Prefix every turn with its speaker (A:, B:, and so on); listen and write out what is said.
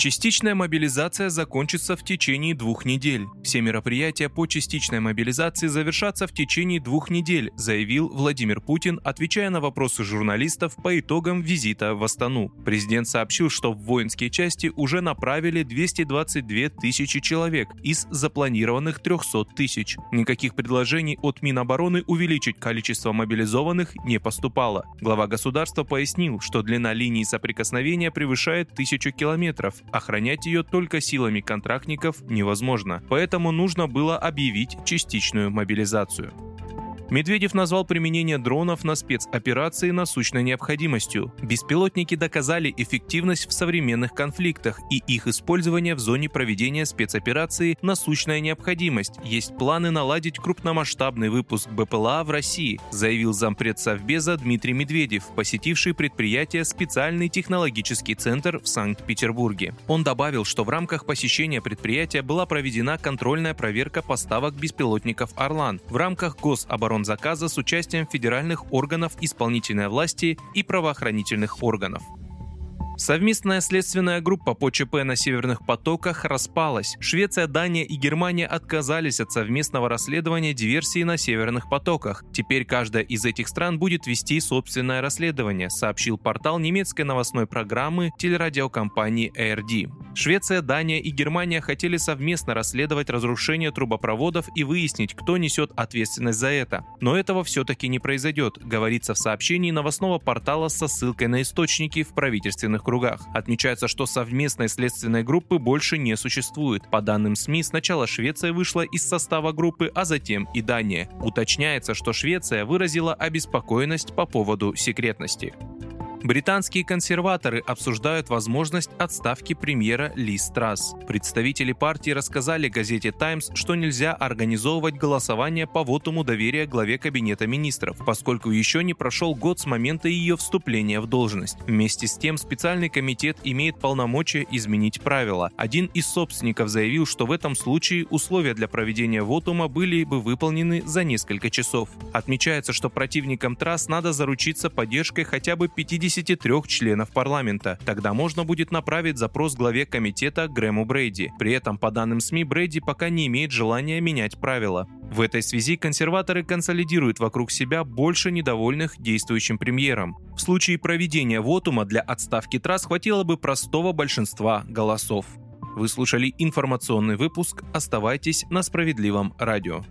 A: Частичная мобилизация закончится в течение двух недель. Все мероприятия по частичной мобилизации завершатся в течение двух недель, заявил Владимир Путин, отвечая на вопросы журналистов по итогам визита в Астану. Президент сообщил, что в воинские части уже направили 222 тысячи человек из запланированных 300 тысяч. Никаких предложений от Минобороны увеличить количество мобилизованных не поступало. Глава государства пояснил, что длина линии соприкосновения превышает тысячу километров, Охранять ее только силами контрактников невозможно, поэтому нужно было объявить частичную мобилизацию. Медведев назвал применение дронов на спецоперации насущной необходимостью. Беспилотники доказали эффективность в современных конфликтах, и их использование в зоне проведения спецоперации – насущная необходимость. Есть планы наладить крупномасштабный выпуск БПЛА в России, заявил зампред Совбеза Дмитрий Медведев, посетивший предприятие «Специальный технологический центр» в Санкт-Петербурге. Он добавил, что в рамках посещения предприятия была проведена контрольная проверка поставок беспилотников «Орлан» в рамках гособороны заказа с участием федеральных органов исполнительной власти и правоохранительных органов. Совместная следственная группа по ЧП на северных потоках распалась. Швеция, Дания и Германия отказались от совместного расследования диверсии на северных потоках. Теперь каждая из этих стран будет вести собственное расследование, сообщил портал немецкой новостной программы телерадиокомпании ARD. Швеция, Дания и Германия хотели совместно расследовать разрушение трубопроводов и выяснить, кто несет ответственность за это. Но этого все-таки не произойдет, говорится в сообщении новостного портала со ссылкой на источники в правительственных кругах. Отмечается, что совместной следственной группы больше не существует. По данным СМИ, сначала Швеция вышла из состава группы, а затем и Дания. Уточняется, что Швеция выразила обеспокоенность по поводу секретности. Британские консерваторы обсуждают возможность отставки премьера Ли Страс. Представители партии рассказали газете «Таймс», что нельзя организовывать голосование по вотуму доверия главе Кабинета министров, поскольку еще не прошел год с момента ее вступления в должность. Вместе с тем специальный комитет имеет полномочия изменить правила. Один из собственников заявил, что в этом случае условия для проведения вотума были бы выполнены за несколько часов. Отмечается, что противникам Трасс надо заручиться поддержкой хотя бы 50 53 членов парламента. Тогда можно будет направить запрос главе комитета Грэму Брейди. При этом, по данным СМИ, Брейди пока не имеет желания менять правила. В этой связи консерваторы консолидируют вокруг себя больше недовольных действующим премьером. В случае проведения вотума для отставки трасс хватило бы простого большинства голосов. Вы слушали информационный выпуск. Оставайтесь на справедливом радио.